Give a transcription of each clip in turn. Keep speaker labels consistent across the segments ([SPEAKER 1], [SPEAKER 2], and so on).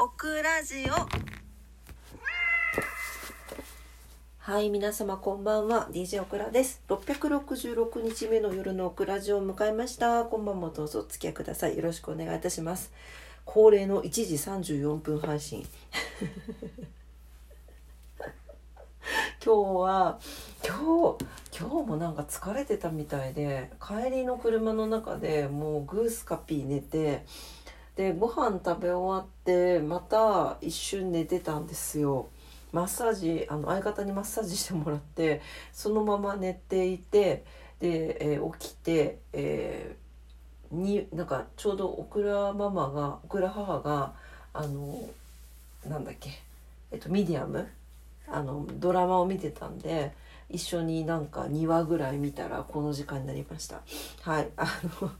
[SPEAKER 1] オクラジオ。はい皆様こんばんは。DJ オクラです。666日目の夜のオクラジオを迎えました。こんばんもどうぞお付き合いください。よろしくお願いいたします。恒例の1時34分配信。今日は今日今日もなんか疲れてたみたいで帰りの車の中でもうグースカピー寝てでご飯食べ終わってまた一瞬寝てたんですよ。マッサージあの相方にマッサージしてもらってそのまま寝ていてで、えー、起きて、えー、になんかちょうどオクラママがオクラ母があのなんだっけえっとミディアム？あのドラマを見てたんで一緒になんか2話ぐらい見たらこの時間になりました。はいあの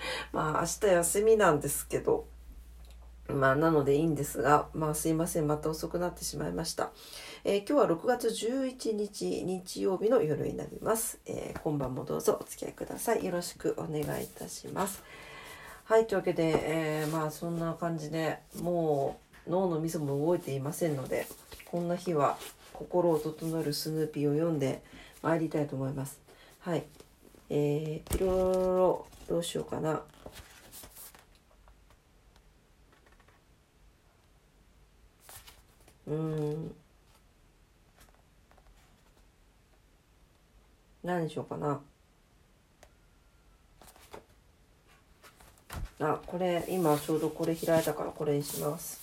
[SPEAKER 1] まあ明日休みなんですけど。まあなのでいいんですがまあすいません。また遅くなってしまいました、えー、今日は6月11日日曜日の夜になります、えー、今晩もどうぞお付き合いください。よろしくお願いいたします。はいというわけで、えー、まあそんな感じでもう脳のみそも動いていませんのでこんな日は心を整えるスヌーピーを読んで参りたいと思います。はい。えー、ピロロロどうしようかな。うん。何にしようかな。あ、これ、今ちょうどこれ開いたからこれにします。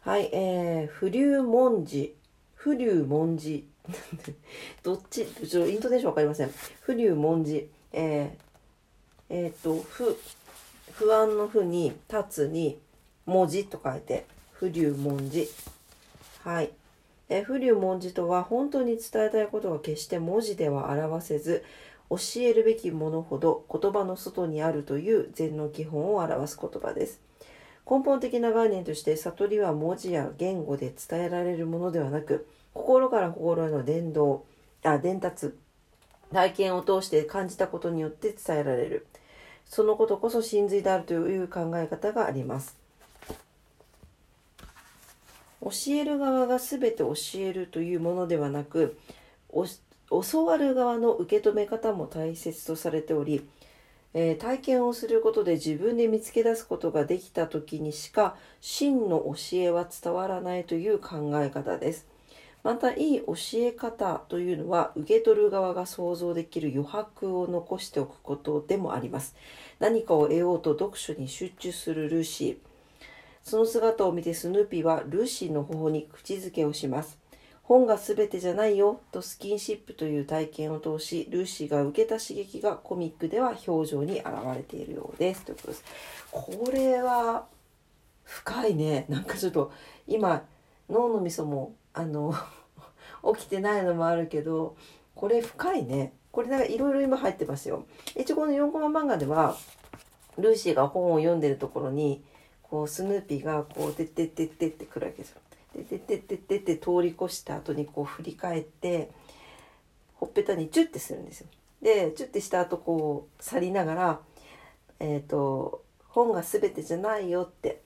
[SPEAKER 1] はい、えー、不流文字。不流文字。どっち、ちょイントネーションわかりません。不流文字。えー、えっ、ー、と、不、不安の不に、立つに、文字と書いて、不流文字。はい。え、不流文字とは、本当に伝えたいことが決して文字では表せず、教えるべきものほど言葉の外にあるという禅の基本を表す言葉です。根本的な概念として悟りは文字や言語で伝えられるものではなく心から心への伝導あ伝達体験を通して感じたことによって伝えられるそのことこそ真髄であるという考え方があります教える側が全て教えるというものではなく教わる側の受け止め方も大切とされておりえー、体験をすることで自分で見つけ出すことができた時にしか真の教えは伝わらないという考え方です。またいい教え方というのは受け取る側が想像できる余白を残しておくことでもあります。何かを得ようと読書に集中するルーシー。その姿を見てスヌーピーはルーシーの頬に口づけをします。本が全てじゃないよとスキンシップという体験を通しルーシーが受けた刺激がコミックでは表情に現れているようですということですこれは深いねなんかちょっと今脳のみそもあの 起きてないのもあるけどこれ深いね。これなんかいろいろ今入ってますよ。一応この4コマ漫画ではルーシーが本を読んでるところにこうスヌーピーがこう「てってってって」ってくるわけですよ。でででででで通り越した後にこう振り返ってほっぺたにチュッてするんですよ。でチュッてした後こう去りながら「えっ、ー、と本が全てじゃないよ」って「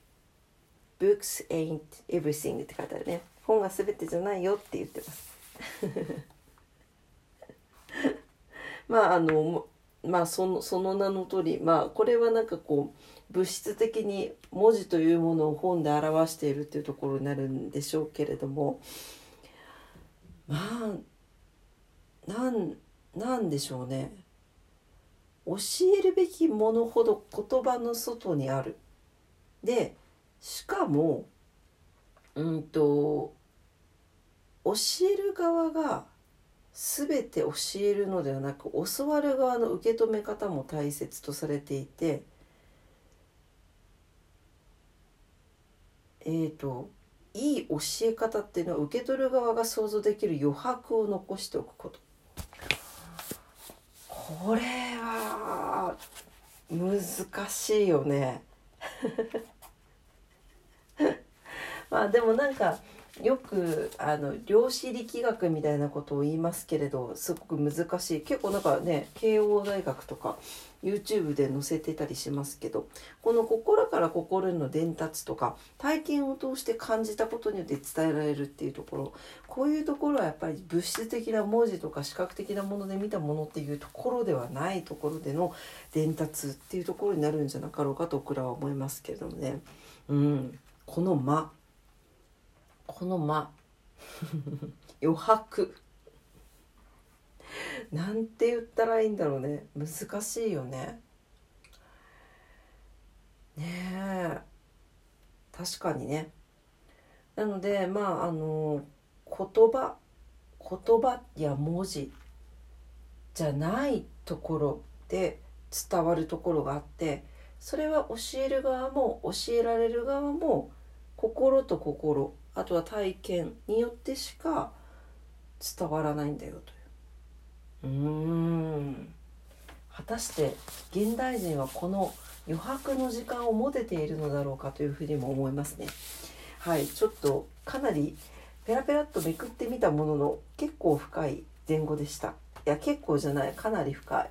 [SPEAKER 1] Books ain't everything」って書いてあるね。本が全てじゃないよって言ってます。まああのまあそのその名の通りまあこれはなんかこう物質的に文字というものを本で表しているというところになるんでしょうけれどもまあなんなんでしょうね教えるべきものほど言葉の外にある。でしかもうんと教える側が全て教えるのではなく教わる側の受け止め方も大切とされていてえーと、いい教え方っていうのは受け取る側が想像できる余白を残しておくこと。これは難しいよね。まあでもなんかよくあの量子力学みたいなことを言いますけれどすごく難しい。結構なんかね慶応大学とか YouTube で載せてたりしますけどこの心から心の伝達とか体験を通して感じたことによって伝えられるっていうところ。こういうところはやっぱり物質的な文字とか視覚的なもので見たものっていうところではないところでの伝達っていうところになるんじゃなかろうかと僕らは思いますけれどもね。うん、この間。この間。余白。なんて言ったらいいんだろうね。難しいよね。ねえ。確かにね。なのでまああの言葉言葉や文字じゃないところで伝わるところがあってそれは教える側も教えられる側も心と心あとは体験によってしか伝わらないんだよというーん果たして現代人はこの余白の時間を持てているのだろうかというふうにも思いますね。はいちょっとかなりペラペラっとめくってみたものの結構深い前後でした。いや結構じゃないかなり深い。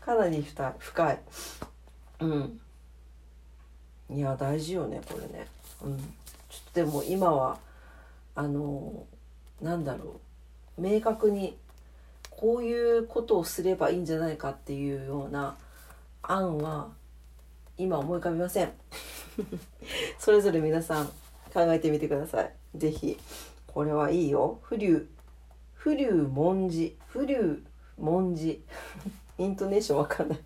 [SPEAKER 1] かなり深い。うん。いや大事よねこれね。うん。ちょっとでも今はあのなんだろう。明確にこういうことをすればいいんじゃないかっていうような案は今思い浮かびません。それぞれ皆さん考えてみてください。是非これはいいよ。不流。不流文字。不流文字。イントネーションわかんない。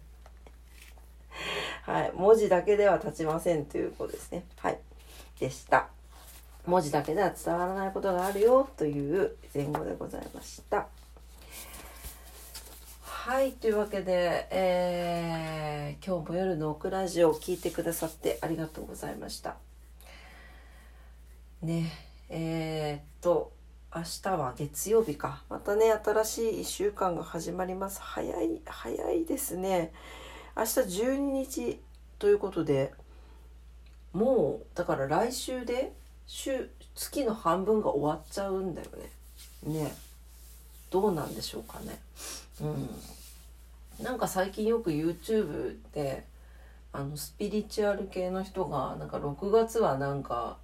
[SPEAKER 1] はい。文字だけでは立ちませんということですね。はい。でした。文字だけでは伝わらないことがあるよという前後でございました。はい。というわけで、えー、今日も夜のオクラジオを聞いてくださってありがとうございました。ね。えー、っと明日は月曜日か。またね新しい1週間が始まります。早い早いですね。明日12日ということでもうだから来週で週月の半分が終わっちゃうんだよね。ねどうなんでしょうかね。うん、なんか最近よく YouTube であのスピリチュアル系の人がなんか6月はなんか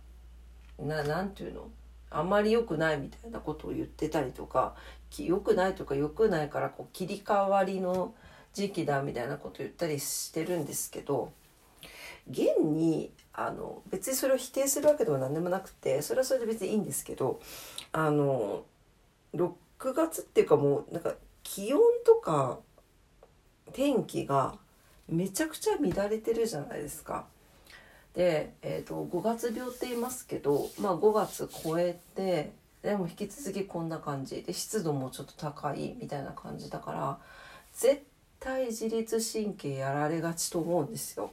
[SPEAKER 1] ななんていうの？あんまり良くないみたいなことを言ってたりとか良くないとか良くないからこう切り替わりの時期だみたいなこと言ったりしてるんですけど現にあの別にそれを否定するわけでは何でもなくてそれはそれで別にいいんですけどあの6月っていうかもうなんか気温とか天気がめちゃくちゃ乱れてるじゃないですか。で、えーと、5月病って言いますけど、まあ、5月超えてでも引き続きこんな感じで湿度もちょっと高いみたいな感じだから絶対自律神経やられがちと思うんですよ。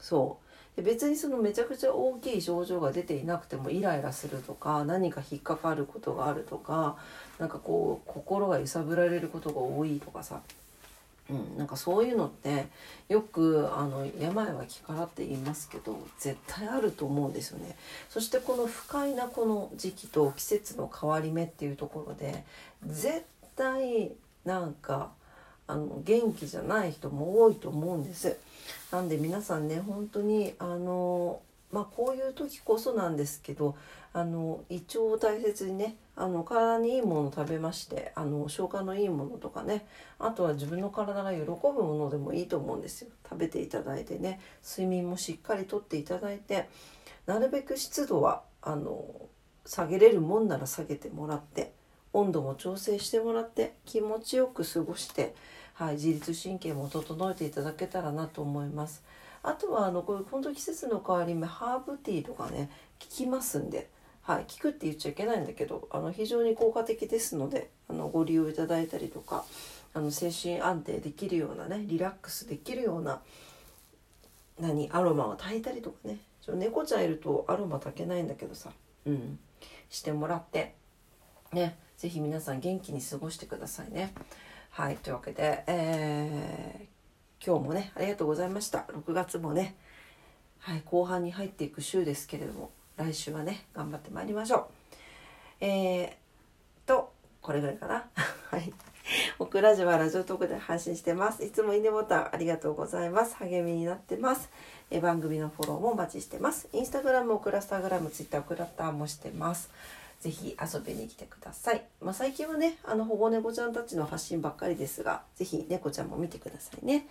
[SPEAKER 1] そうで別にそのめちゃくちゃ大きい症状が出ていなくてもイライラするとか何か引っかかることがあるとかなんかこう心が揺さぶられることが多いとかさ、うん、なんかそういうのってよくあの病は気からって言いますけど絶対あると思うんですよね。そしてこの不快なこの時期と季節の変わり目っていうところで絶対なんかあの元気じゃない人も多いと思うんです。なんで皆さんね本当にあのまあこういう時こそなんですけどあの胃腸を大切にねあの体にいいもの食べましてあの消化のいいものとかねあとは自分の体が喜ぶものでもいいと思うんですよ食べていただいてね睡眠もしっかりとっていただいてなるべく湿度はあの下げれるもんなら下げてもらって温度も調整してもらって気持ちよく過ごしてはい、自律神経も整えていただけたらなと思います。あとはあのこういう本当季節の変わり目ハーブティーとかね効きますんで、はい、効くって言っちゃいけないんだけどあの非常に効果的ですのであのご利用いただいたりとかあの精神安定できるようなねリラックスできるような何アロマを炊いたりとかねちょ猫ちゃんいるとアロマ炊けないんだけどさ、うん、してもらってね是非皆さん元気に過ごしてくださいね。はい、というわけで、えー、今日もね、ありがとうございました。6月もね、はい、後半に入っていく週ですけれども、来週はね頑張ってまいりましょう。えー、とこれぐらいかな。はい。オクラジはラジオトークで配信してます。いつもいいねボタンありがとうございます。励みになってます。え番組のフォローもお待ちしてます。インスタグラムオクラスタグラムツイッターオクラッターもしてます。ぜひ遊びに来てください。まあ、最近はね、あの保護猫ちゃんたちの発信ばっかりですが、ぜひ猫ちゃんも見てくださいね。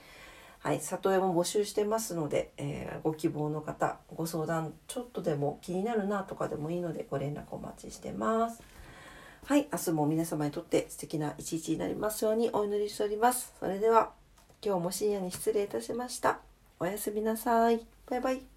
[SPEAKER 1] はい、里親も募集してますので、えー、ご希望の方、ご相談ちょっとでも気になるなとかでもいいのでご連絡お待ちしてます。はい、明日も皆様にとって素敵な一日になりますようにお祈りしております。それでは今日も深夜に失礼いたしました。おやすみなさい。バイバイ。